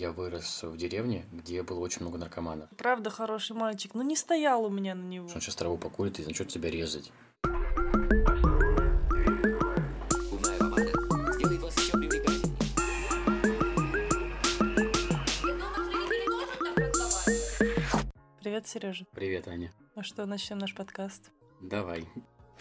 я вырос в деревне, где было очень много наркоманов. Правда хороший мальчик, но не стоял у меня на него. Он сейчас траву покурит и начнет тебя резать. Привет, Сережа. Привет, Аня. Ну что, начнем наш подкаст? Давай.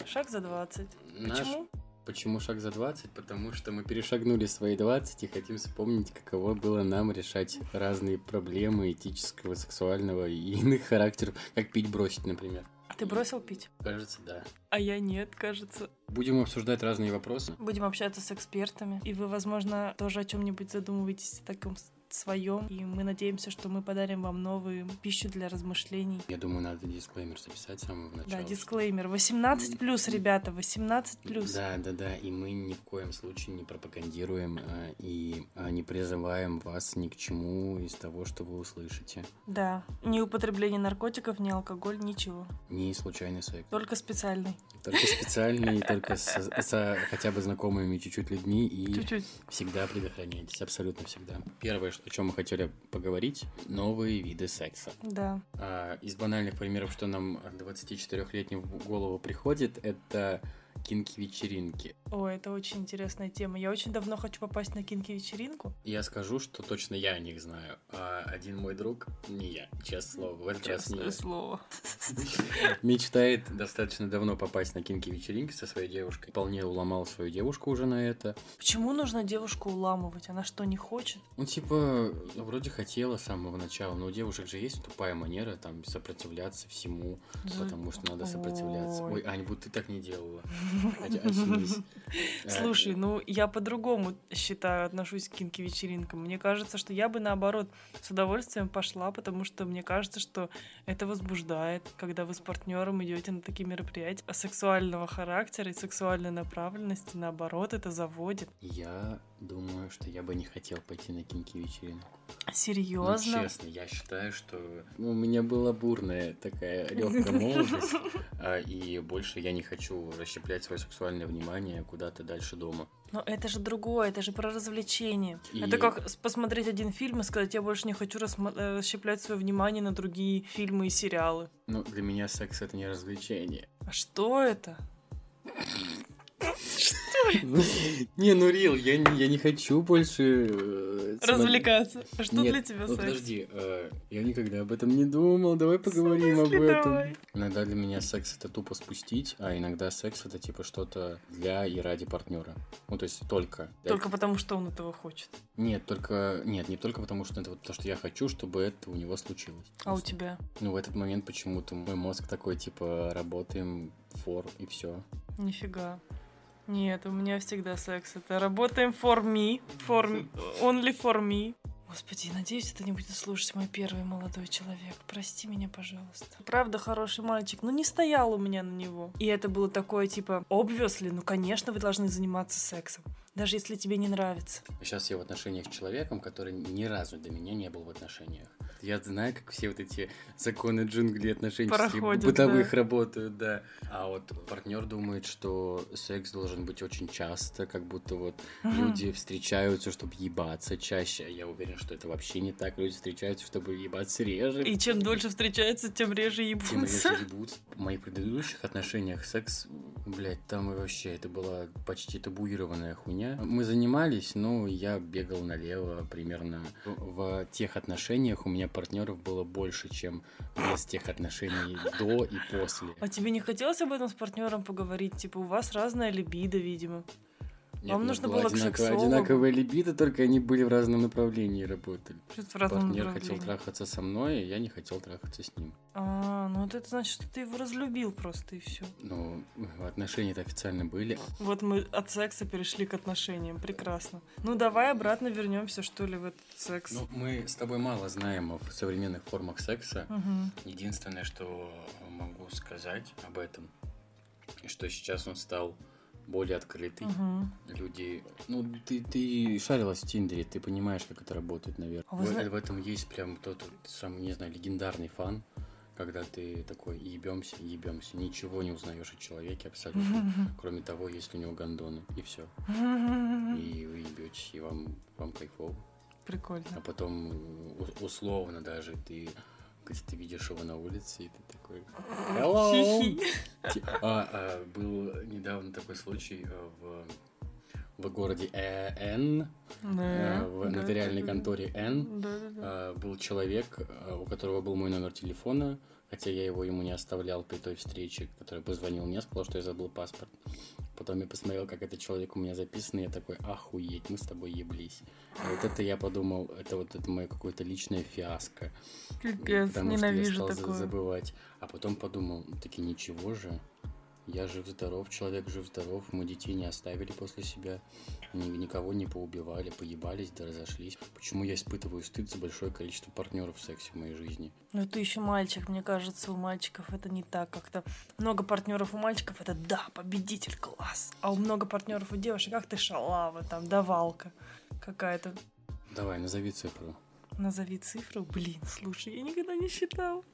Шаг за 20. Наш- Почему? Почему шаг за 20? Потому что мы перешагнули свои 20 и хотим вспомнить, каково было нам решать разные проблемы этического, сексуального и иных характеров, как пить бросить, например. Ты бросил пить? Кажется, да. А я нет, кажется. Будем обсуждать разные вопросы. Будем общаться с экспертами. И вы, возможно, тоже о чем-нибудь задумываетесь в таком своем. И мы надеемся, что мы подарим вам новую пищу для размышлений. Я думаю, надо дисклеймер записать с самого начала. Да, дисклеймер. 18 плюс, ребята, 18 плюс. Да, да, да. И мы ни в коем случае не пропагандируем э, и э, не призываем вас ни к чему из того, что вы услышите. Да. Ни употребление наркотиков, ни алкоголь, ничего. Ни случайный секс. Только специальный. Только специальный, только со хотя бы знакомыми чуть-чуть людьми и всегда предохраняйтесь, абсолютно всегда. Первое, что- о чем мы хотели поговорить, новые виды секса. Да. А, из банальных примеров, что нам 24-летним в голову приходит, это кинки-вечеринки. О, это очень интересная тема. Я очень давно хочу попасть на кинки-вечеринку. Я скажу, что точно я о них знаю, а один мой друг, не я, честное слово, в этот раз не Честное слово. Мечтает достаточно давно попасть на кинки-вечеринки со своей девушкой. Вполне уломал свою девушку уже на это. Почему нужно девушку уламывать? Она что, не хочет? Ну, типа, вроде хотела с самого начала, но у девушек же есть тупая манера там сопротивляться всему, потому что надо сопротивляться. Ой. Ой, Ань, будто ты так не делала. Слушай, ну я по-другому считаю, отношусь к кинки-вечеринкам. Мне кажется, что я бы наоборот с удовольствием пошла, потому что мне кажется, что это возбуждает, когда вы с партнером идете на такие мероприятия А сексуального характера и сексуальной направленности, наоборот, это заводит. Я думаю, что я бы не хотел пойти на кинки-вечеринку. Ну, Серьезно? честно, я считаю, что ну, у меня была бурная такая легкая молодость, а, и больше я не хочу расщеплять свое сексуальное внимание куда-то дальше дома. Но это же другое, это же про развлечение. И- Это как посмотреть один фильм и сказать, я больше не хочу э, расщеплять свое внимание на другие фильмы и сериалы. Ну, для меня секс это не развлечение. А что это? Не, ну Рил, я не, я не хочу больше... э, Развлекаться. А что для тебя секс? подожди, э, я никогда об этом не думал, давай поговорим об этом. Иногда для меня секс это тупо спустить, а иногда секс это типа что-то для и ради партнера. Ну, то есть только. Только потому, что он этого хочет. Нет, только... Нет, не только потому, что это вот то, что я хочу, чтобы это у него случилось. А у тебя? Ну, в этот момент почему-то мой мозг такой, типа, работаем, фор, и все. Нифига. Нет, у меня всегда секс. Это работаем for me. For. Only for me. Господи, надеюсь, это не будет слушать мой первый молодой человек. Прости меня, пожалуйста. Правда, хороший мальчик, но не стоял у меня на него. И это было такое, типа, obviously, ну, конечно, вы должны заниматься сексом. Даже если тебе не нравится. Сейчас я в отношениях с человеком, который ни разу до меня не был в отношениях. Я знаю, как все вот эти законы джунглей отношенческих Проходят, бытовых да. работают, да. А вот партнер думает, что секс должен быть очень часто, как будто вот люди встречаются, чтобы ебаться чаще. Я уверен, что это вообще не так. Люди встречаются, чтобы ебаться реже. И чем дольше встречаются, тем реже Тем ебутся. реже ебутся. В моих предыдущих отношениях секс, блядь, там вообще это была почти табуированная хуйня. Мы занимались, но я бегал налево примерно. В тех отношениях у меня партнеров было больше, чем без тех отношений до и после. А тебе не хотелось об этом с партнером поговорить? Типа, у вас разная либидо, видимо. Нет, Вам нужно была было к сексологу. одинаковая либидо, только они были в разном направлении работали. Что-то в разном Партнер хотел трахаться со мной, и я не хотел трахаться с ним. А, ну вот это значит, что ты его разлюбил просто и все. Ну, отношения-то официально были. Вот мы от секса перешли к отношениям. Прекрасно. Ну давай обратно вернемся, что ли, в этот секс. Ну, мы с тобой мало знаем о современных формах секса. Мгм. Единственное, что могу сказать об этом, что сейчас он стал более открытый. Мгм. Люди, ну ты, ты шарилась в Тиндере, ты понимаешь, как это работает, наверное. А вы в, зна- в этом есть прям тот самый, не знаю, легендарный фан, когда ты такой ебемся, ебемся, ничего не узнаешь о человеке абсолютно, кроме того, есть ли у него гондоны, и все. И вы ебетесь, и вам, вам кайфово. прикольно. А потом условно даже ты где ты видишь его на улице, и ты такой Hello! А, а, был недавно такой случай э, в, в городе Э- Н, э, в Да, нотариальной да, конторе Н. А, был человек, у которого был мой номер телефона, хотя я его ему не оставлял при той встрече, который позвонил мне, сказал, что я забыл паспорт. Потом я посмотрел, как этот человек у меня записан, и я такой, охуеть, мы с тобой еблись. И вот это я подумал, это вот это мое какое-то личное фиаско. Капец, потому что я стал такое. забывать. А потом подумал, ну, таки ничего же, я жив-здоров, человек жив-здоров, мы детей не оставили после себя, ни- никого не поубивали, поебались, да разошлись. Почему я испытываю стыд за большое количество партнеров в сексе в моей жизни? Ну ты еще мальчик, мне кажется, у мальчиков это не так как-то. Много партнеров у мальчиков это да, победитель, класс. А у много партнеров у девушек, как ты шалава, там, давалка какая-то. Давай, назови цифру. Назови цифру. Блин, слушай, я никогда не считал.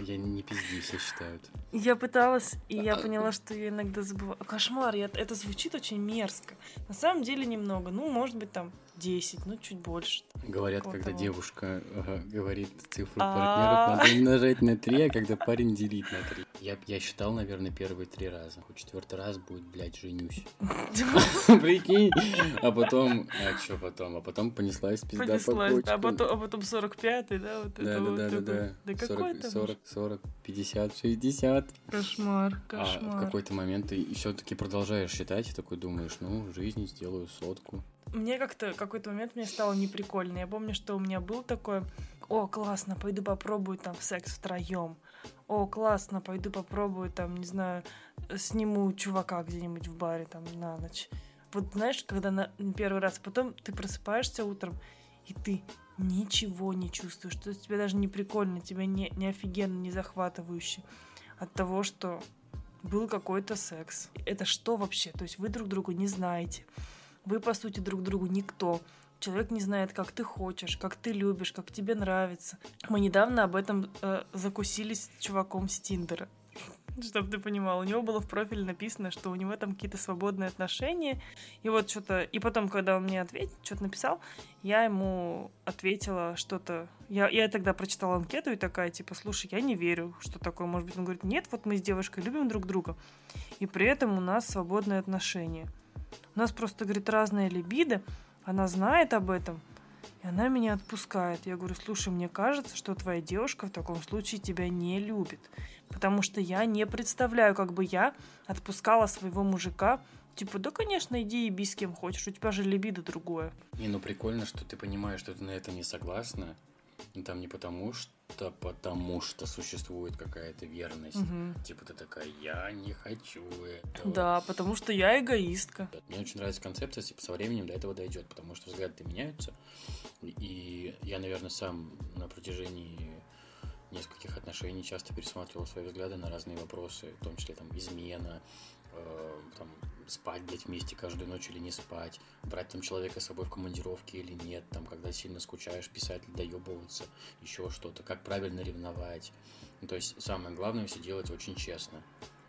Я не пизди, все считают. Я пыталась, и я поняла, что я иногда забываю. Кошмар, я- это звучит очень мерзко. На самом деле немного. Ну, может быть, там 10, ну, чуть больше. Говорят, когда того. девушка говорит цифру А. партнеров, надо умножать на 3, а когда парень делить на 3. Я, я считал, наверное, первые три раза. Хоть четвертый раз будет, блядь, женюсь. Прикинь. А потом, а что потом? А потом понеслась пизда по Понеслась, да, а потом, а потом 45-й, да, вот Да, это вот да, да, да. Да какой 40, там 40, 40, 50, 60. Кошмар, А в кошмар. какой-то момент ты все-таки продолжаешь считать и такой думаешь, ну, в жизни сделаю сотку. Мне как-то какой-то момент мне стало неприкольно. Я помню, что у меня был такой, о, классно, пойду попробую там секс втроем. О, классно, пойду попробую там, не знаю, сниму чувака где-нибудь в баре там на ночь. Вот знаешь, когда на первый раз, потом ты просыпаешься утром, и ты ничего не чувствуешь, что тебе даже не прикольно, тебе не, не офигенно, не захватывающе от того, что был какой-то секс. Это что вообще? То есть вы друг друга не знаете. Вы, по сути, друг другу никто. Человек не знает, как ты хочешь, как ты любишь, как тебе нравится. Мы недавно об этом э, закусились с чуваком с Тиндера. Чтобы ты понимал, у него было в профиле написано, что у него там какие-то свободные отношения. И вот что-то... И потом, когда он мне ответил, что-то написал, я ему ответила что-то... Я, я тогда прочитала анкету и такая, типа, слушай, я не верю, что такое может быть. Он говорит, нет, вот мы с девушкой любим друг друга, и при этом у нас свободные отношения. У нас просто, говорит, разная либидо, она знает об этом, и она меня отпускает. Я говорю, слушай, мне кажется, что твоя девушка в таком случае тебя не любит. Потому что я не представляю, как бы я отпускала своего мужика. Типа, да, конечно, иди и с кем хочешь, у тебя же либидо другое. Не, ну прикольно, что ты понимаешь, что ты на это не согласна. Ну, там не потому что, потому что существует какая-то верность. Мгм. Типа ты такая, я не хочу этого. Да, потому что я эгоистка. Мне очень нравится концепция, типа, со временем до этого дойдет, потому что взгляды меняются. И я, наверное, сам на протяжении нескольких отношений часто пересматривал свои взгляды на разные вопросы, в том числе там измена, э, там, спать, блядь, вместе каждую ночь или не спать, брать там человека с собой в командировке или нет, там, когда сильно скучаешь, писать или доебываться, еще что-то, как правильно ревновать. Ну, то есть самое главное все делать очень честно.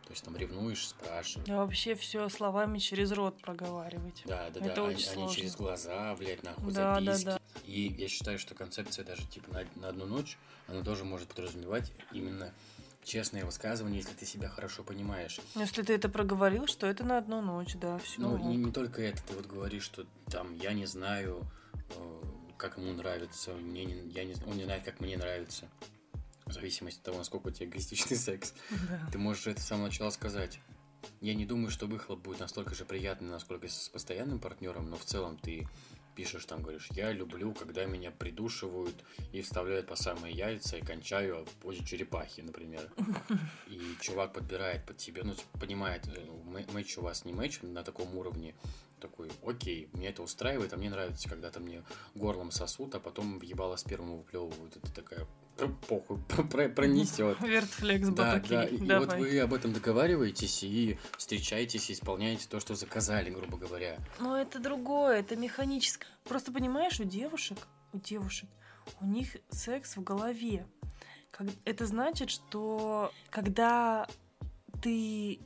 То есть там ревнуешь, спрашиваешь. Я вообще все словами через рот проговаривать. Да, да, Это да, очень они, они сложно. через глаза, блядь, нахуй Да, да, записки. да. И я считаю, что концепция даже типа на, на одну ночь, она тоже может подразумевать именно честное высказывание, если ты себя хорошо понимаешь. Если ты это проговорил, что это на одну ночь, да, все. Ну, не, не только это, ты вот говоришь, что там я не знаю, э, как ему нравится, мне не, я не, он не знает, как мне нравится. В зависимости от того, насколько у тебя эгоистичный секс. Ты можешь это с самого начала сказать. Я не думаю, что выхлоп будет настолько же приятный, насколько с постоянным партнером, но в целом ты пишешь там, говоришь, я люблю, когда меня придушивают и вставляют по самые яйца и кончаю в позе черепахи, например. И чувак подбирает под тебя, ну, понимает, э, мэ- матч у вас не матч на таком уровне, такой, окей, меня это устраивает, а мне нравится, когда то мне горлом сосут, а потом въебало сперму выплевывают, и ты такая, «Да похуй, про- пронесет. Вертфлекс Да, да, и, Давай. вот вы об этом договариваетесь и встречаетесь, и исполняете то, что заказали, грубо говоря. Но это другое, это механическое. Просто понимаешь, у девушек, у девушек, у них секс в голове. Это значит, что когда ты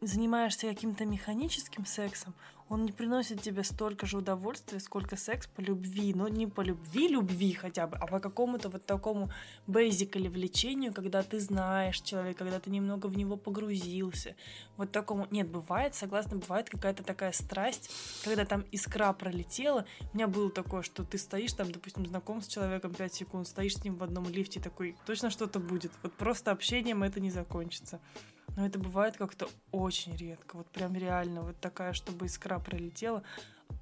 занимаешься каким-то механическим сексом, он не приносит тебе столько же удовольствия, сколько секс по любви. Но не по любви, любви хотя бы, а по какому-то вот такому бейзик или влечению, когда ты знаешь человека, когда ты немного в него погрузился. Вот такому... Нет, бывает, согласна, бывает какая-то такая страсть, когда там искра пролетела. У меня было такое, что ты стоишь там, допустим, знаком с человеком 5 секунд, стоишь с ним в одном лифте такой, точно что-то будет. Вот просто общением это не закончится. Но это бывает как-то очень редко. Вот прям реально вот такая, чтобы искра пролетела.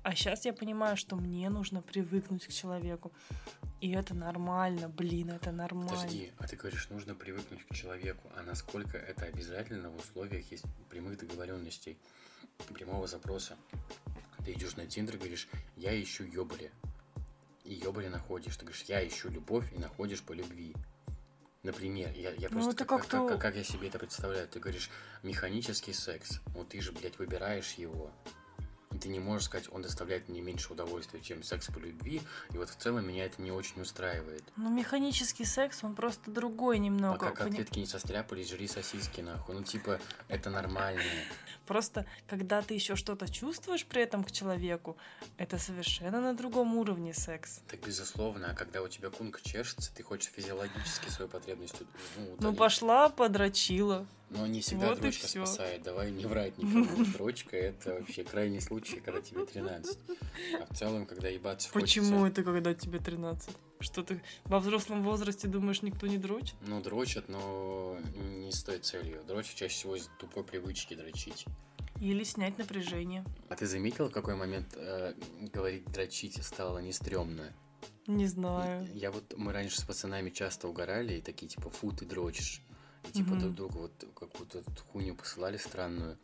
А сейчас я понимаю, что мне нужно привыкнуть к человеку. И это нормально, блин, это нормально. Подожди, а ты говоришь, нужно привыкнуть к человеку. А насколько это обязательно в условиях есть прямых договоренностей, прямого запроса? Ты идешь на Тиндер, говоришь, я ищу ёбаря. И ёбаря находишь. Ты говоришь, я ищу любовь и находишь по любви. Например, я, я Ну, просто это как, как-то- как, как, как я себе это представляю. Ты говоришь, механический секс. Вот ты же, блядь, выбираешь его. И ты не можешь сказать, он доставляет мне меньше удовольствия, чем секс по любви. И вот в целом меня это не очень устраивает. Ну, механический секс, он просто другой немного. Пока котлетки не состряпались, жри сосиски, нахуй. Ну, типа, это нормально. Просто, когда ты еще что-то чувствуешь при этом к человеку, это совершенно на другом уровне секс. Так, безусловно, а когда у тебя кунка чешется, ты хочешь физиологически свою потребность ну, Ну, удалить. пошла, подрочила. Но не всегда Вот дрочка спасает. Давай не врать никому. Дрочка это вообще крайний случай, когда тебе 13. А в целом, когда ебаться Почему хочется, это, когда тебе 13? Что ты во взрослом возрасте думаешь, никто не дрочит? Ну, дрочат, но не с той целью. Дрочат чаще всего из тупой привычки дрочить. Или снять напряжение? А ты заметил, в какой момент э, говорить дрочить стало не стрёмно? Не знаю. Я вот, мы раньше с пацанами часто угорали, и такие, типа, фу, ты дрочишь. И, типа, друг другу вот какую-то хуйню посылали странную.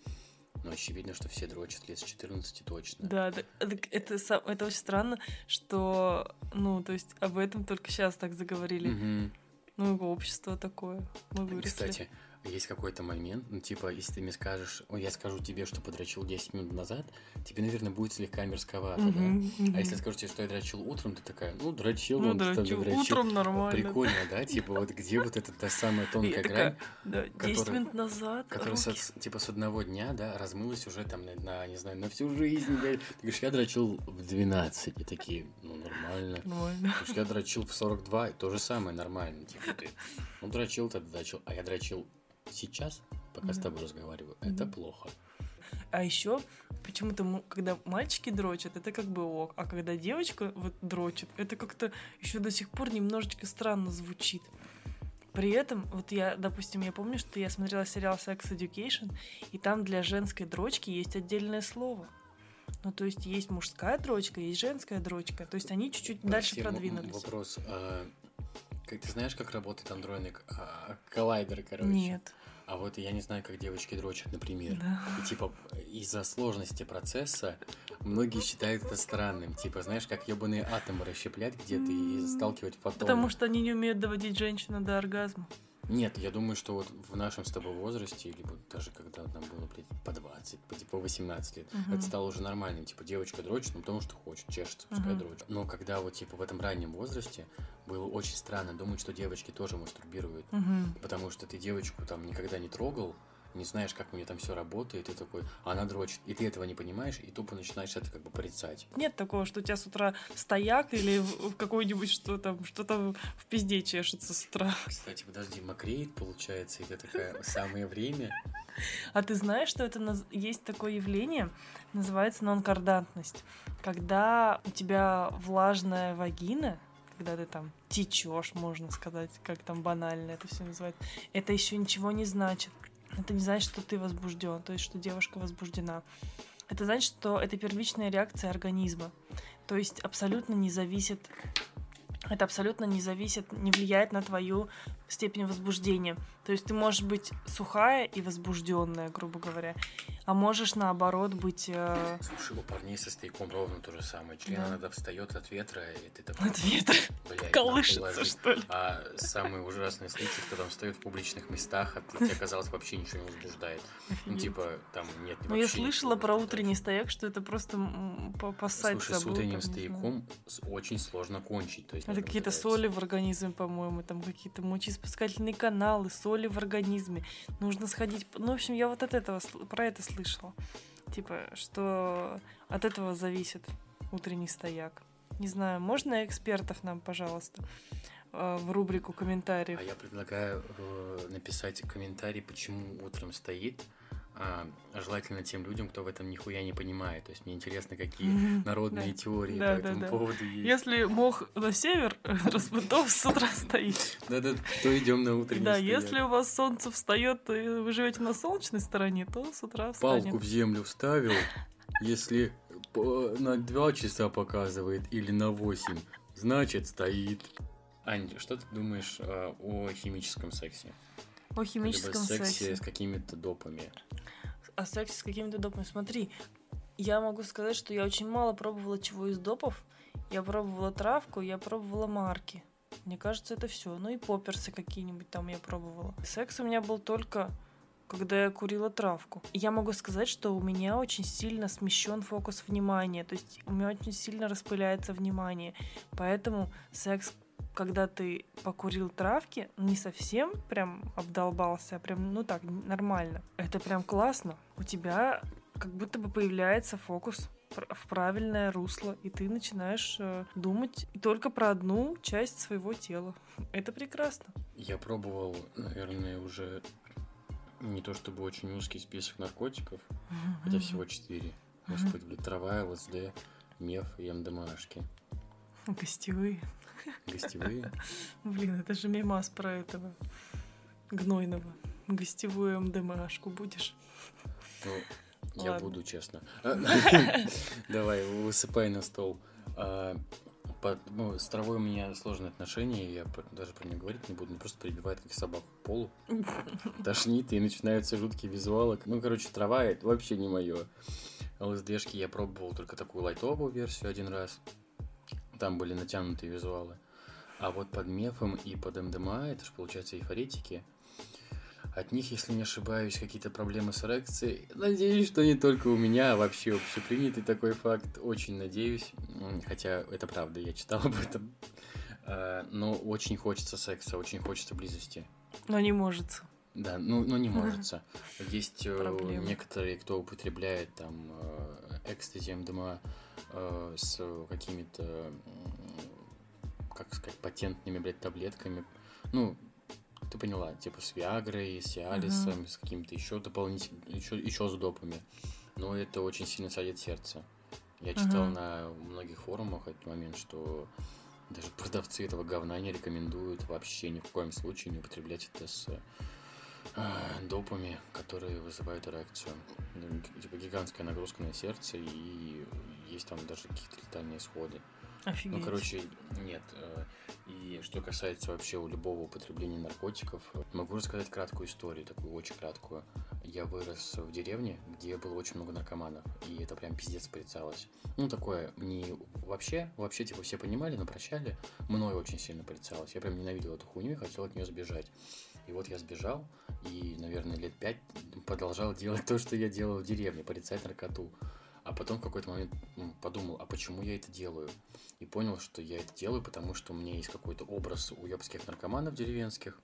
Но очевидно, что все дрочат лет с 14 точно. Да, это, са- это очень странно, что, ну, то есть об этом только сейчас так заговорили. Мгм. Ну, общество такое. Мы выросли. Кстати, есть какой-то момент, ну, типа, если ты мне скажешь, ой, я скажу тебе, что подрочил 10 минут назад, тебе, наверное, будет слегка мерзковато, Мгм, да? мгм. А если я скажу тебе, что я дрочил утром, ты такая, ну, дрочил, Ну, он дрочу. дрочил. Утром нормально. Прикольно, да? Типа, вот где вот эта та самая тонкая грань, Да, 10 которая- минут назад. которая, типа, с одного дня, да, размылась уже там на, не знаю, на всю жизнь. Ты говоришь, я дрочил в 12, и такие, ну, нормально. Нормально. Я дрочил в 42, и то же самое нормально. Типа ты, ну, дрочил, тогда дрочил. А я дрочил сейчас, пока с Мгм. тобой разговариваю. Это Мгм. плохо. А еще почему-то, когда мальчики дрочат, это как бы ок. А когда девочка вот дрочит, это как-то еще до сих пор немножечко странно звучит. При этом, вот я, допустим, я помню, что я смотрела сериал Sex Education, и там для женской дрочки есть отдельное слово. Ну, то есть есть мужская дрочка, есть женская дрочка. То есть они чуть-чуть дальше продвинулись. Вопрос. а, как ты знаешь, как работает андроидный а, коллайдер, короче? Нет. А вот я не знаю, как девочки дрочат, например. Да. И типа из-за сложности процесса многие считают это странным. Типа, знаешь, как ебаные атомы расщеплять где-то и сталкивать фотоны. Потому что они не умеют доводить женщину до оргазма. Нет, я думаю, что вот в нашем с тобой возрасте, или вот даже когда нам было, блядь, по 20, по типа 18 лет, Мгм. это стало уже нормальным. Типа, девочка дрочит, ну, потому что хочет, чешется, пускай Мгм. дрочит. Но когда вот, типа, в этом раннем возрасте было очень странно думать, что девочки тоже мастурбируют. Мгм. Потому что ты девочку там никогда не трогал, не знаешь, как у нее там все работает, и такой, а она дрочит, и ты этого не понимаешь, и тупо начинаешь это как бы порицать. Нет такого, что у тебя с утра стояк или в какой-нибудь что там, что-то в пизде чешется с утра. Кстати, подожди, мокреет, получается, и ты такая, самое время. А ты знаешь, что это наз- есть такое явление, называется нонкардантность. Когда у тебя влажная вагина, когда ты там течешь, можно сказать, как там банально это все называется, это еще ничего не значит. Это не значит, что ты возбужден, то есть, что девушка возбуждена. Это значит, что это первичная реакция организма. То есть абсолютно не зависит это абсолютно не зависит, не влияет на твою степень возбуждения. То есть ты можешь быть сухая и возбужденная, грубо говоря, а можешь наоборот быть э, Слушай, у парней со стояком ровно то же самое. Член Да. иногда встает от ветра, и ты такой, от ветра блядь, колышется, ложись». что ли. А самый ужасный случай, это когда он встает в публичных местах, а тебе казалось вообще ничего не возбуждает. Ну, типа, там нет Ну, я слышала про утренний стояк, что это просто м, по- поссать Слушай, с утренним стояком очень сложно кончить. То есть Это какие-то соли в организме, по-моему, там какие-то мочеиспускательные каналы, соли в организме. Нужно сходить. Ну, в общем, я вот от этого про это слышала. Типа, что от этого зависит утренний стояк. Не знаю, можно экспертов нам, пожалуйста, э, в рубрику комментариев? А я предлагаю э, написать комментарий, почему утром стоит. А, желательно тем людям, кто в этом нихуя не понимает. То есть мне интересно, какие народные теории по этому поводу есть. Если мох на север распутов с утра стоит. Да-да, то идем на утренний Да, если у вас солнце встает, и вы живете на солнечной стороне, то с утра Палку встанет. в землю вставил, если на 2 часа показывает или на 8, значит стоит. Ань, что ты думаешь а, о химическом сексе? О химическом Либо сексе, сексе. с какими-то допами. О сексе с какими-то допами. Смотри, я могу сказать, что я очень мало пробовала чего из допов. Я пробовала травку, я пробовала марки. Мне кажется, это все. Ну и поперсы какие-нибудь там я пробовала. Секс у меня был только когда я курила травку. Я могу сказать, что у меня очень сильно смещен фокус внимания. То есть у меня очень сильно распыляется внимание. Поэтому секс, когда ты покурил травки, не совсем прям обдолбался, а прям, ну так, нормально. Это прям классно. У тебя как будто бы появляется фокус в правильное русло, и ты начинаешь э, думать только про одну часть своего тела. Это прекрасно. Я пробовал, наверное, уже не то чтобы очень узкий список наркотиков, хотя всего 4. Господи, блин, трава, ЛСД, меф и МДМАшки. Гостевые. Гостевые. Блин, это же мемас про этого гнойного. Гостевую МДМАшку будешь? Ну, я буду, честно. Давай, высыпай на стол. А, под- ну, с травой у меня сложные отношения, я даже про нее говорить не буду, мне просто прибивает как собаку к полу. Тошнит, и начинаются жуткие визуалы. Ну, короче, трава это вообще не мое. ЛСДшки я пробовал только такую лайтовую версию один раз. Там были натянутые визуалы. А вот под мефом и под МДМА, это же получается эйфоретики, от них, если не ошибаюсь, какие-то проблемы с эрекцией. Надеюсь, что не только у меня, а вообще общепринятый такой факт. Очень надеюсь. Хотя это правда, я читал об этом. А, Но очень хочется секса, очень хочется близости. Но не может. Да, ну, ну не может. Есть э, Проблема. некоторые, кто употребляет там э, экстази, МДМА э, с какими-то, как сказать, патентными, блядь, таблетками. Ну, ты поняла, типа с Виагрой, с Сиалисом, с какими-то еще дополнительными, еще, еще с допами. Но это очень сильно садит сердце. Я читал Мгм. на многих форумах этот момент, что даже продавцы этого говна не рекомендуют вообще ни в коем случае не употреблять это с допами, которые вызывают эрекцию. Ну, Типа гигантская нагрузка на сердце и есть там даже какие-то летальные исходы. Офигеть. Ну, короче, нет. э, И что касается вообще у любого употребления наркотиков, э, могу рассказать краткую историю, такую очень краткую. Я вырос в деревне, где было очень много наркоманов, и это прям пиздец порицалось. Ну, такое, не вообще, вообще, типа, все понимали, но прощали. Мною очень сильно порицалось. Я прям ненавидел эту хуйню и хотел от нее сбежать. И вот я сбежал, и, наверное, лет пять продолжал делать то, что я делал в деревне, порицать наркоту. А потом в какой-то момент м, подумал, а почему я это делаю? И понял, что я это делаю, потому что у меня есть какой-то образ уебских наркоманов деревенских.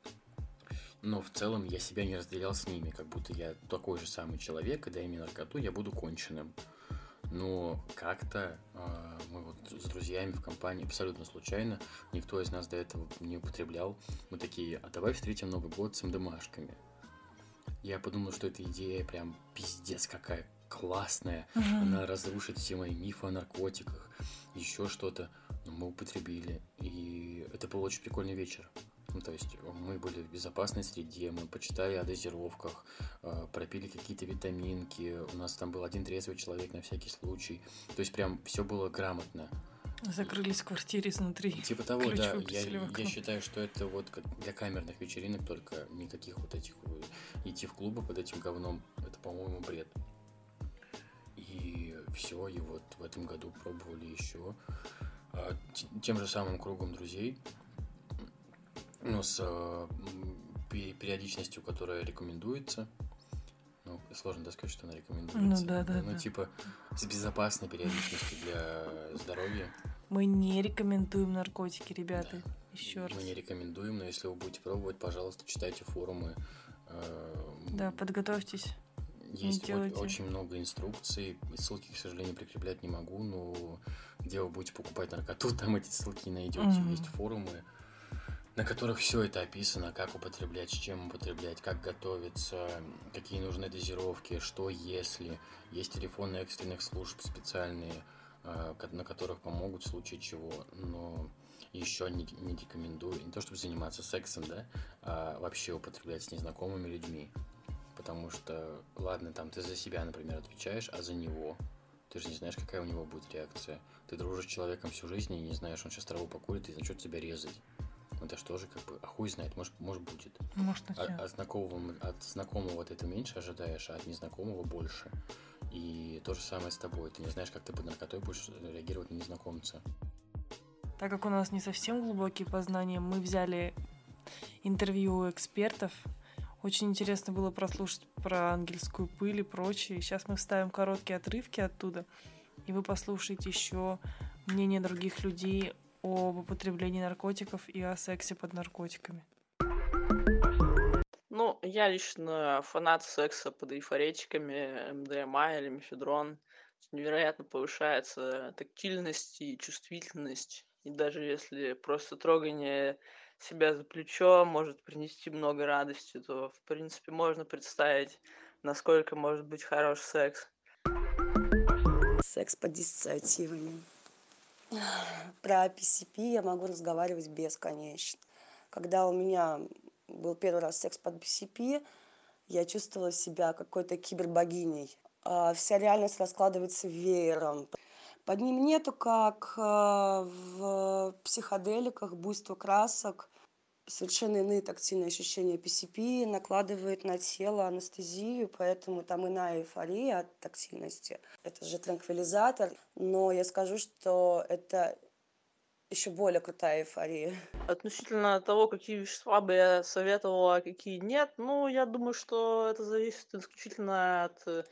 Но в целом я себя не разделял с ними, как будто я такой же самый человек, и дай мне наркоту, я буду конченым. Но как-то а, мы вот с друзьями в компании абсолютно случайно, никто из нас до этого не употреблял. Мы такие, а давай встретим Новый год с МДМашками. Я подумал, что эта идея прям пиздец какая классная. Она разрушит все мои мифы о наркотиках, еще что-то. Но мы употребили. И это был очень прикольный вечер. Ну, то есть мы были в безопасной среде, мы почитали о дозировках, э, пропили какие-то витаминки, у нас там был один трезвый человек на всякий случай. То есть прям все было грамотно. Закрылись в квартире изнутри. Типа того, Ключ да, я, я считаю, что это вот как для камерных вечеринок только никаких вот этих э, идти в клубы под этим говном, это, по-моему, бред. И все, и вот в этом году пробовали еще а, тем же самым кругом друзей, ну, с э, периодичностью, которая рекомендуется. Ну, сложно да, сказать, что она рекомендуется. Ну да, да, Ну, да. типа, с безопасной периодичностью для здоровья. Мы не рекомендуем наркотики, ребята. Еще раз. Мы не рекомендуем, но если вы будете пробовать, пожалуйста, читайте форумы. Э, Да, подготовьтесь. есть делайте. очень много инструкций. Ссылки, к сожалению, прикреплять не могу, но где вы будете покупать наркоту, там эти ссылки найдете. Мгм. Есть форумы, на которых все это описано, как употреблять, с чем употреблять, как готовиться, какие нужны дозировки, что если. Есть телефоны экстренных служб специальные, а, на которых помогут в случае чего. Но еще не, не рекомендую, не то чтобы заниматься сексом, да, а вообще употреблять с незнакомыми людьми. Потому что, ладно, там ты за себя, например, отвечаешь, а за него ты же не знаешь, какая у него будет реакция. Ты дружишь с человеком всю жизнь и не знаешь, он сейчас траву покурит и начнет тебя резать. Ну, Это же тоже как бы, а хуй знает, может, может будет. Может, А- от, знакомого, от знакомого ты это меньше ожидаешь, а от незнакомого больше. И то же самое с тобой. Ты не знаешь, как ты под наркотой будешь реагировать на незнакомца. Так как у нас не совсем глубокие познания, мы взяли интервью у экспертов. Очень интересно было прослушать про ангельскую пыль и прочее. Сейчас мы вставим короткие отрывки оттуда, и вы послушаете еще мнение других людей об употреблении наркотиков и о сексе под наркотиками. Ну, я лично фанат секса под эйфоретиками, МДМА или мефедрон. Невероятно повышается тактильность и чувствительность. И даже если просто трогание себя за плечо может принести много радости, то, в принципе, можно представить, насколько может быть хороший секс. Секс под диссоциативами. Про PCP я могу разговаривать бесконечно. Когда у меня был первый раз секс под PCP, я чувствовала себя какой-то кибербогиней. А Вся реальность раскладывается веером. Под ним нету, как э, в психоделиках, буйство красок, совершенно иные тактильные ощущения PCP накладывает на тело анестезию, поэтому там иная эйфория от тактильности. Это же транквилизатор, но я скажу, что это еще более крутая эйфория. Относительно того, какие вещества бы я советовала, а какие нет, ну, я думаю, что это зависит исключительно от э,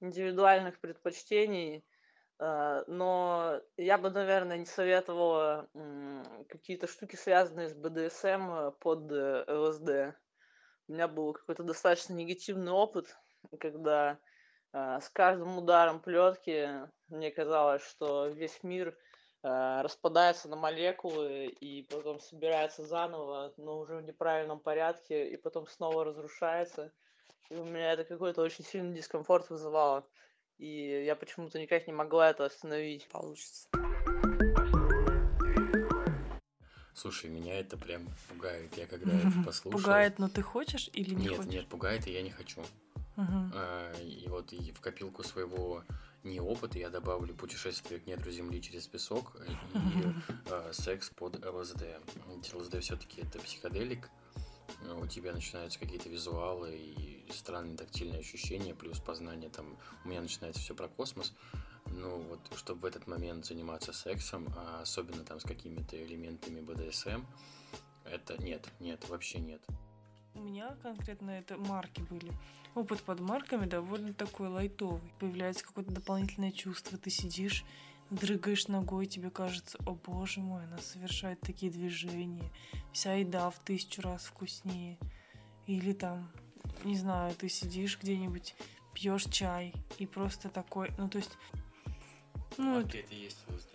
индивидуальных предпочтений. Э, Но я бы, наверное, не советовала какие-то штуки, связанные с БДСМ э, под э, ЛСД. У меня был какой-то достаточно негативный опыт, когда с каждым ударом плетки мне казалось, что весь мир распадается на молекулы и потом собирается заново, но уже в неправильном порядке, и потом снова разрушается. И у меня это какой-то очень сильный дискомфорт вызывало. И я почему-то никак не могла это остановить. Получится. Слушай, меня это прям пугает. Я когда это послушал... Пугает, но ты хочешь или не Нет, хочешь? нет, пугает, и я не хочу. А, И вот и в копилку своего неопыта я добавлю путешествие к недру Земли через песок и а, секс под ЛСД. Ведь ЛСД все-таки это психоделик. У тебя начинаются какие-то визуалы и странные тактильные ощущения, плюс познание там. У меня начинается все про космос. Ну вот, чтобы в этот момент заниматься сексом, а особенно там с какими-то элементами БДСМ, это нет, нет, вообще нет. У меня конкретно это марки были. Опыт под марками довольно такой лайтовый. Появляется какое-то дополнительное чувство. Ты сидишь, дрыгаешь ногой, тебе кажется, о боже мой, она совершает такие движения. Вся еда в тысячу раз вкуснее. Или там, не знаю, ты сидишь где-нибудь, пьешь чай и просто такой, ну то есть, ну, Марки это есть ЛСД.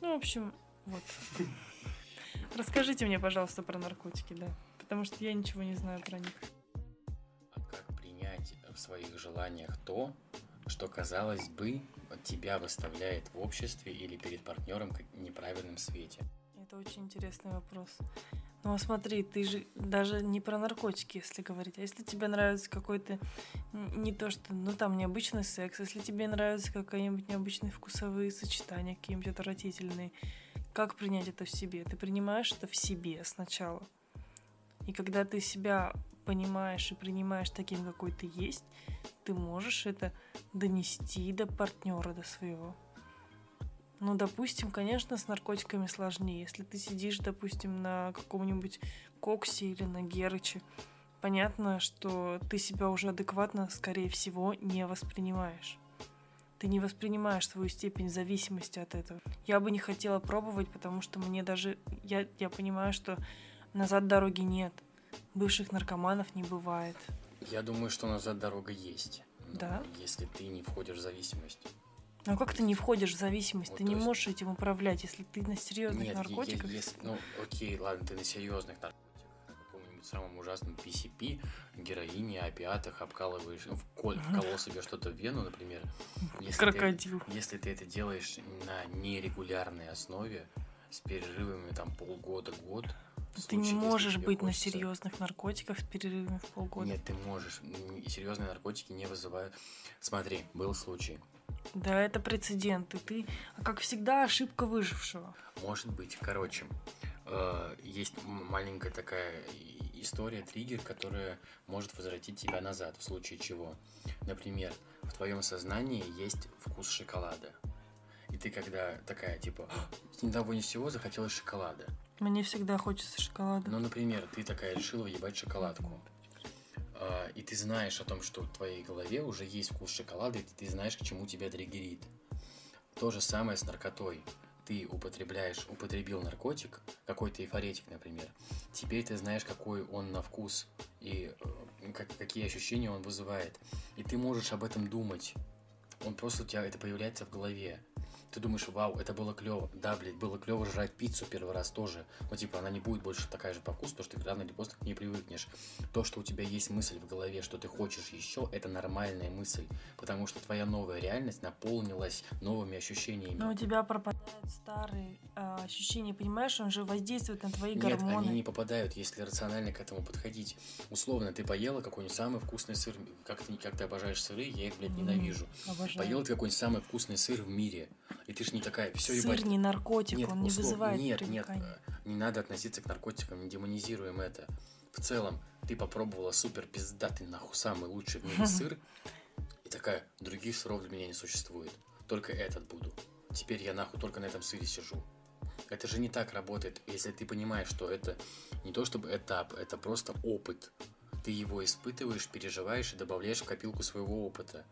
ну, в общем, вот. Расскажите мне, пожалуйста, про наркотики, да. Потому что я ничего не знаю про них. А как принять в своих желаниях то, что, казалось бы, тебя выставляет в обществе или перед партнером в неправильном свете? Это очень интересный вопрос. Ну, а смотри, ты же даже не про наркотики, если говорить. А если тебе нравится какой-то не то что, ну там необычный секс, если тебе нравятся какие-нибудь необычные вкусовые сочетания, какие-нибудь отвратительные, как принять это в себе? Ты принимаешь это в себе сначала. И когда ты себя понимаешь и принимаешь таким, какой ты есть, ты можешь это донести до партнера, до своего. Ну, допустим, конечно, с наркотиками сложнее. Если ты сидишь, допустим, на каком-нибудь коксе или на герыче, понятно, что ты себя уже адекватно, скорее всего, не воспринимаешь. Ты не воспринимаешь свою степень зависимости от этого. Я бы не хотела пробовать, потому что мне даже... Я, я понимаю, что назад дороги нет. Бывших наркоманов не бывает. Я думаю, что назад дорога есть. Да? Если ты не входишь в зависимость. Ну как ты не входишь в зависимость? Вот, ты то не есть- можешь этим управлять, если ты на серьезных Нет, наркотиках. е- если- ну, окей, ладно, ты на серьезных наркотиках, на каком-нибудь самом ужасном PCP, героине, опиатах, обкалываешь, ну, вколь, вколол себе что-то в вену, например. Если ты- Крокодил. Если ты это делаешь на нерегулярной основе, с перерывами там полгода-год, Ты не случае, можешь быть на хочется- серьезных наркотиках с перерывами в полгода. Нет, ты можешь. Серьезные наркотики не вызывают. Смотри, был случай. Да, это прецедент. И ты, как всегда, ошибка выжившего. Может быть, короче, э, есть маленькая такая история, триггер, которая может возвратить тебя назад, в случае чего. Например, в твоем сознании есть вкус шоколада. И ты когда такая, типа, «А, ни того ни с сего захотелось шоколада. Мне всегда хочется шоколада. Ну, например, ты такая решила въебать шоколадку. И ты знаешь о том, что в твоей голове уже есть вкус шоколада, и ты знаешь, к чему тебя триггерит. То же самое с наркотой. Ты употребляешь, употребил наркотик, какой-то эйфоретик, например. Теперь ты знаешь, какой он на вкус и э, как- какие ощущения он вызывает. И ты можешь об этом думать. Он просто у тебя это появляется в голове. Ты думаешь, вау, это было клево. Да, блядь, было клево жрать пиццу первый раз тоже. Но типа она не будет больше такая же по вкусу, потому что ты рано или поздно к ней привыкнешь. То, что у тебя есть мысль в голове, что ты хочешь еще, это нормальная мысль. Потому что твоя новая реальность наполнилась новыми ощущениями. Но у тебя пропадают старые ощущения, понимаешь? Он же воздействует на твои Нет, гормоны. они не попадают, если рационально к этому подходить. Условно, ты поела какой-нибудь самый вкусный сыр. Как ты, как ты обожаешь сыры, я их, блядь, ненавижу. Обожаю. Поела ты какой-нибудь самый вкусный сыр в мире. И ты ж не такая, все, Сыр ебать. не наркотик, Нет, он не услов- вызывает Нет, нет, привыкания. э, не надо относиться к наркотикам, не демонизируем это. В целом, ты попробовала супер пиздатый, нахуй, самый лучший в мире сыр, и такая, других сыров для меня не существует. Только этот буду. Теперь я нахуй только на этом сыре сижу. Это же не так работает, если ты понимаешь, что это не то чтобы этап, это просто опыт. Ты его испытываешь, переживаешь и добавляешь в копилку своего опыта.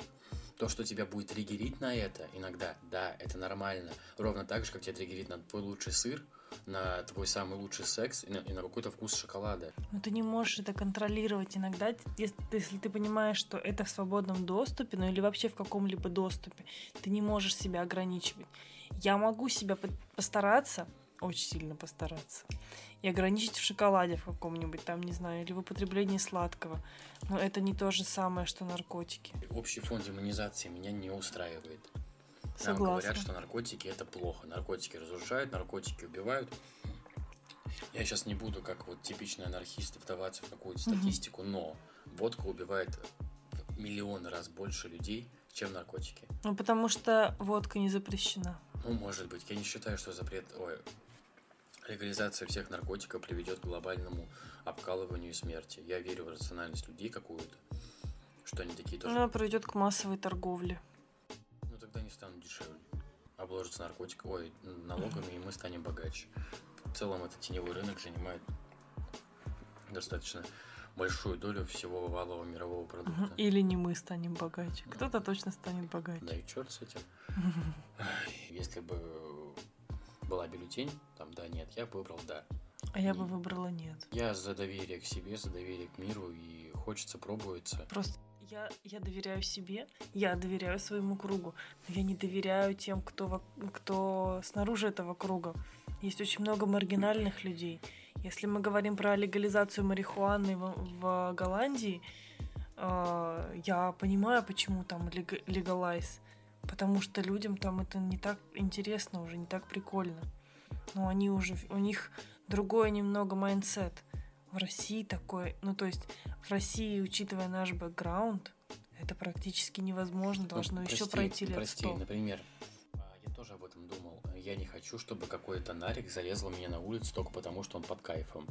То, что тебя будет триггерить на это иногда, да, это нормально. Ровно так же, как тебя триггерит на твой лучший сыр, на твой самый лучший секс и на, и на какой-то вкус шоколада. Но ты не можешь это контролировать иногда, если, если ты понимаешь, что это в свободном доступе, ну или вообще в каком-либо доступе, ты не можешь себя ограничивать. Я могу себя по- постараться, очень сильно постараться, и ограничить в шоколаде в каком-нибудь там, не знаю, или в употреблении сладкого. Но это не то же самое, что наркотики. Общий фон демонизации меня не устраивает. Нам Согласна. говорят, что наркотики это плохо. Наркотики разрушают, наркотики убивают. Я сейчас не буду, как вот типичный анархист, вдаваться в какую-то статистику, но водка убивает в миллион раз больше людей, чем наркотики. Ну, потому что водка не запрещена. Ну, может быть. Я не считаю, что запрет... Ой, легализация всех наркотиков приведет к глобальному обкалыванию и смерти. Я верю в рациональность людей какую-то, что они такие тоже Она приведет к массовой торговле. Ну тогда не станут дешевле. Обложатся наркотиками, ой, налогами, и мы станем богаче. В целом этот теневой рынок занимает достаточно большую долю всего валового мирового продукта. Или не мы станем богаче. Кто-то точно станет богаче. Да и черт с этим. Если бы была бюллетень, там да, нет, я бы выбрал да. А я бы выбрала нет. Я за доверие к себе, за доверие к миру, и хочется пробоваться. Просто я, я доверяю себе, я доверяю своему кругу, но я не доверяю тем, кто, кто снаружи этого круга. Есть очень много маргинальных людей. Если мы говорим про легализацию марихуаны в, в Голландии, э, я понимаю, почему там лег- легалайз. Потому что людям там это не так интересно уже, не так прикольно. Но они уже, у них другой немного mindset. В России такой, ну то есть в России, учитывая наш бэкграунд, это практически невозможно. Должно Ну, еще прости, пройти лет Прости, 100. например, а, я тоже об этом думал. Я не хочу, чтобы какой-то нарик зарезал меня на улице только потому, что он под кайфом.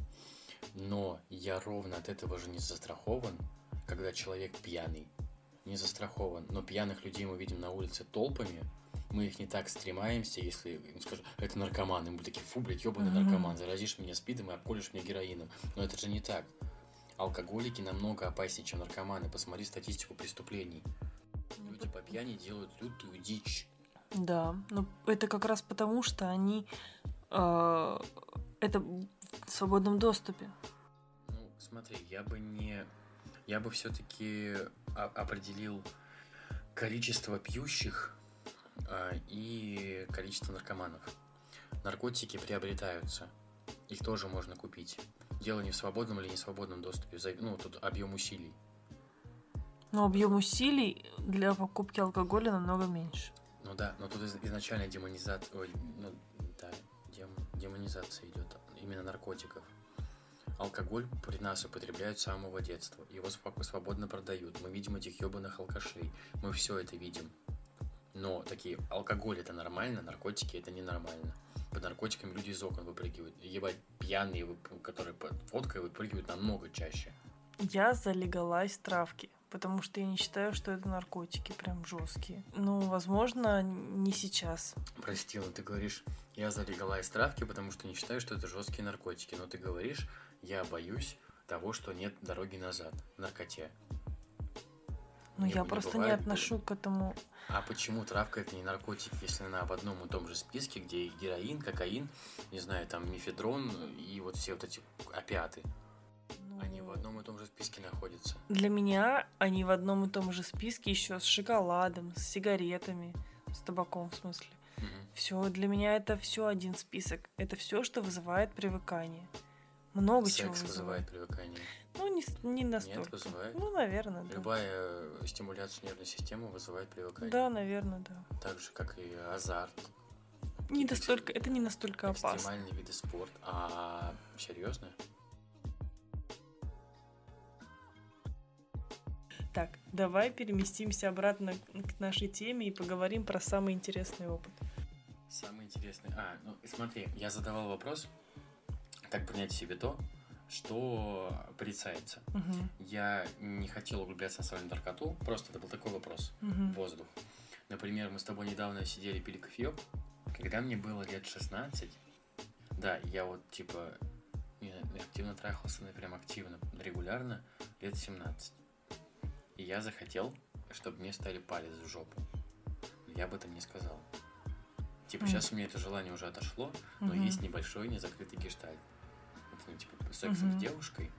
Но я ровно от этого же не застрахован, когда человек пьяный. Не застрахован. Но пьяных людей мы видим на улице толпами. Мы их не так стремаемся, если им скажут, это наркоман. И мы такие, фу, блядь, ебаный Мгм. наркоман. Заразишь меня спидом и обколешь меня героином. Но это же не так. Алкоголики намного опаснее, чем наркоманы. Посмотри статистику преступлений. Ну, Люди по пьяни делают лютую дичь. Да, но это как раз потому, что они э, это в свободном доступе. Ну, смотри, я бы не... Я бы все-таки определил количество пьющих а, и количество наркоманов. Наркотики приобретаются. Их тоже можно купить. Дело не в свободном или несвободном доступе. Ну, тут объем усилий. Но объем усилий для покупки алкоголя намного меньше. Ну да, но тут изначально демонизация, ой, ну, да, дем, демонизация идет именно наркотиков. Алкоголь при нас употребляют с самого детства. Его свободно продают. Мы видим этих ебаных алкашей. Мы все это видим. Но такие, алкоголь это нормально, наркотики это ненормально. Под наркотиками люди из окон выпрыгивают. Ебать, пьяные, которые под водкой выпрыгивают намного чаще. Я за легалайз травки потому что я не считаю, что это наркотики прям жесткие. Ну, возможно, не сейчас. Прости, но ты говоришь, я за легалайз травки, потому что не считаю, что это жесткие наркотики. Но ты говоришь, я боюсь того, что нет дороги назад в наркоте. Ну, я не просто бывает, не отношу к этому. А почему травка это не наркотик, если она в одном и том же списке, где и героин, кокаин, не знаю, там мифедрон и вот все вот эти опиаты? Они в одном и том же списке находятся. Для меня они в одном и том же списке еще с шоколадом, с сигаретами, с табаком в смысле. Угу. Все для меня это все один список. Это все, что вызывает привыкание. Много Секс чего вызывает. вызывает привыкание. Ну, не, не настолько. Нет, вызывает. Ну, наверное, да. Любая э, стимуляция нервной системы вызывает привыкание. Да, наверное, да. Так же, как и азарт. Не настолько, это не настолько опасно. Экстремальные виды спорта. А, серьезно? Так, давай переместимся обратно к нашей теме и поговорим про самый интересный опыт. Самый интересный. А, ну смотри, я задавал вопрос, как принять себе то, что порицается. Угу. Я не хотел углубляться на свою наркоту, просто это был такой вопрос. Угу. Воздух. Например, мы с тобой недавно сидели, пили кофеек. Когда мне было лет 16, да, я вот типа активно трахался, прям активно, регулярно, лет 17. И я захотел, чтобы мне стали палец в жопу. Я об этом не сказал. Типа, mm. сейчас у меня это желание уже отошло, но mm-hmm. есть небольшой незакрытый гештальт. Это, ну, типа, сексом mm-hmm. с девушкой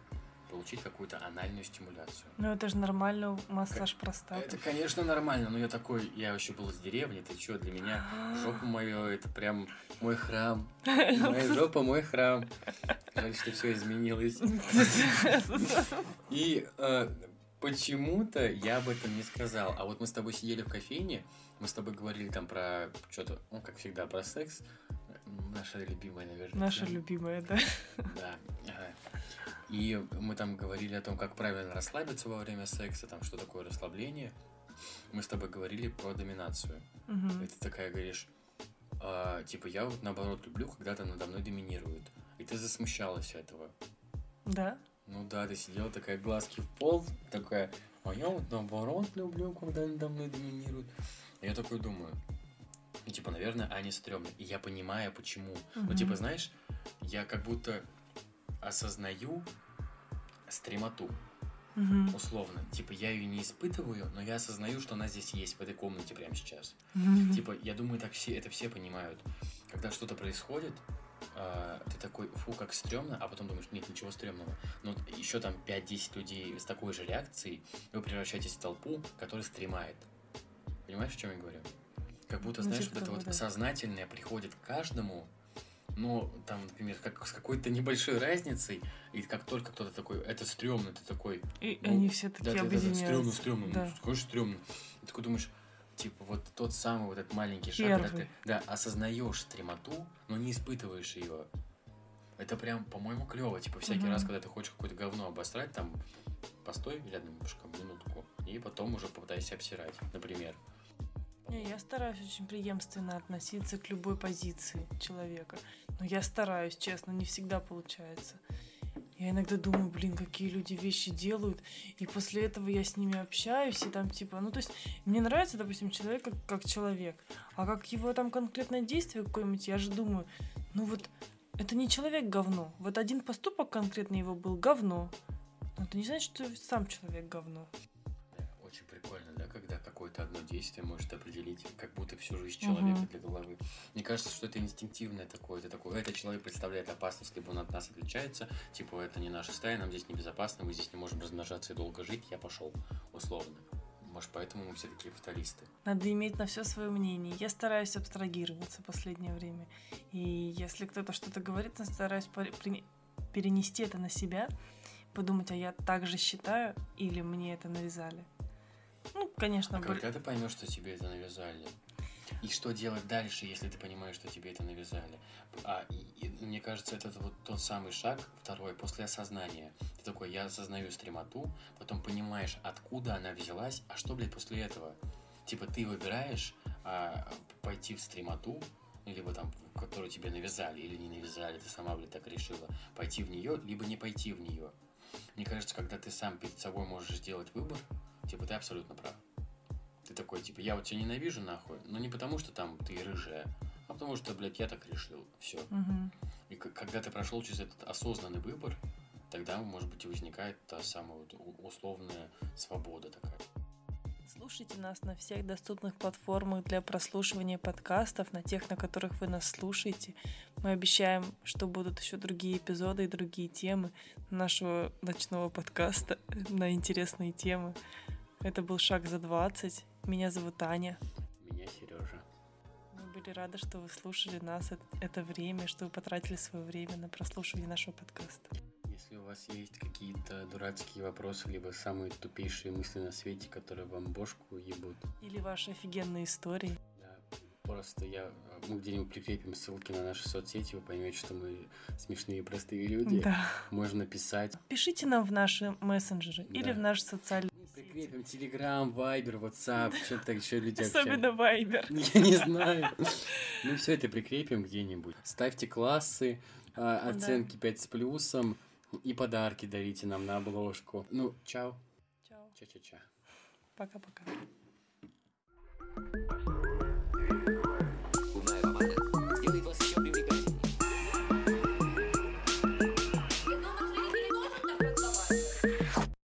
получить какую-то анальную стимуляцию. Ну, это же нормально, массаж простаты. Это, конечно, нормально, но я такой, я еще был из деревни, ты что, для меня жопа мое, это прям мой храм. Моя жопа, мой храм. Жаль, что все изменилось. И э, почему-то я об этом не сказал. А вот мы с тобой сидели в кофейне, мы с тобой говорили там про что-то, ну, как всегда, про секс. Наша любимая, наверное. Наша тема. любимая, да. Да. И мы там говорили о том, как правильно расслабиться во время секса, там, что такое расслабление. Мы с тобой говорили про доминацию. Угу. И ты такая говоришь, а, типа, я вот наоборот люблю, когда ты надо мной доминирует. И ты засмущалась этого. Да? Ну да, ты сидела такая, глазки в пол, такая, а я вот наоборот люблю, когда надо мной доминируют. И я такой думаю, ну, типа, наверное, они стрёмные. И я понимаю, почему. Угу. Ну, типа, знаешь, я как будто осознаю стремоту. Угу. Условно. Типа, я ее не испытываю, но я осознаю, что она здесь есть, в этой комнате прямо сейчас. Угу. Типа, я думаю, так все, это все понимают. Когда что-то происходит, а, ты такой, фу, как стрёмно, а потом думаешь, нет, ничего стрёмного. Но еще там 5-10 людей с такой же реакцией, вы превращаетесь в толпу, которая стремает. Понимаешь, о чем я говорю? Как будто, ну, знаешь, типа вот это вот сознательное приходит к каждому, но там, например, как с какой-то небольшой разницей, и как только кто-то такой, это стрёмно, ты такой... И ну, они все такие да, объединяются. Да, да, стрёмно, стрёмно, да. ну, стрёмно. И такой думаешь, типа вот тот самый вот этот маленький шаг, Первый. когда ты да, осознаешь стремоту, но не испытываешь ее. Это прям, по-моему, клево. Типа всякий угу. раз, когда ты хочешь какое-то говно обосрать, там постой рядом немножко, минутку, и потом уже попытайся обсирать, например. Не, я стараюсь очень преемственно относиться к любой позиции человека. Но я стараюсь, честно, не всегда получается. Я иногда думаю, блин, какие люди вещи делают, и после этого я с ними общаюсь, и там типа, ну то есть мне нравится, допустим, человек как, как человек, а как его там конкретное действие какое-нибудь, я же думаю, ну вот это не человек говно, вот один поступок конкретно его был говно, но это не значит, что сам человек говно. Очень прикольно, какое-то одно действие может определить как будто всю жизнь человека Мгм. для головы. Мне кажется, что это инстинктивное такое. Это такое, этот человек представляет опасность, либо он от нас отличается. Типа, это не наша стая, нам здесь небезопасно, мы здесь не можем размножаться и долго жить, я пошел, условно. Может, поэтому мы все такие фаталисты. Надо иметь на все свое мнение. Я стараюсь абстрагироваться в последнее время. И если кто-то что-то говорит, я стараюсь перенести это на себя, подумать, а я так же считаю, или мне это навязали. Ну, конечно, А когда ты поймешь, что тебе это навязали? И что делать дальше, если ты понимаешь, что тебе это навязали? А, и- и мне кажется, это вот тот самый шаг, второй, после осознания. Ты такой, я осознаю стремоту, потом понимаешь, откуда она взялась, а что, блядь, после этого? Типа ты выбираешь а, пойти в стремоту, либо там, которую тебе навязали или не навязали, ты сама, блядь, так решила, пойти в нее, либо не пойти в нее. Мне кажется, когда ты сам перед собой можешь сделать выбор, типа ты абсолютно прав. Ты такой, типа, я вот тебя ненавижу нахуй, но не потому, что там ты рыжая, а потому что, блядь, я так решил. Все. Мгм. И к- когда ты прошел через этот осознанный выбор, тогда, может быть, и возникает та самая вот условная свобода такая. Слушайте нас на всех доступных платформах для прослушивания подкастов, на тех, на которых вы нас слушаете. Мы обещаем, что будут еще другие эпизоды и другие темы нашего ночного подкаста на интересные темы. Это был «Шаг за 20». Меня зовут Аня. Меня Сережа. Мы были рады, что вы слушали нас это время, что вы потратили свое время на прослушивание нашего подкаста. Если у вас есть какие-то дурацкие вопросы, либо самые тупейшие мысли на свете, которые вам бошку ебут, Или ваши офигенные истории. да, просто я, мы где-нибудь прикрепим ссылки на наши соцсети, вы поймете, что мы смешные простые люди. Да. Можно писать. Пишите нам в наши мессенджеры или Да. в наши социальные Прикрепим Телеграм, Вайбер, Ватсап, что-то еще люди Особенно Вайбер. Я не знаю. Мы все это прикрепим где-нибудь. Ставьте классы, а, оценки 5 с плюсом и подарки дарите нам на обложку. Ну, чао. Чао. Ча-ча-ча. Пока-пока.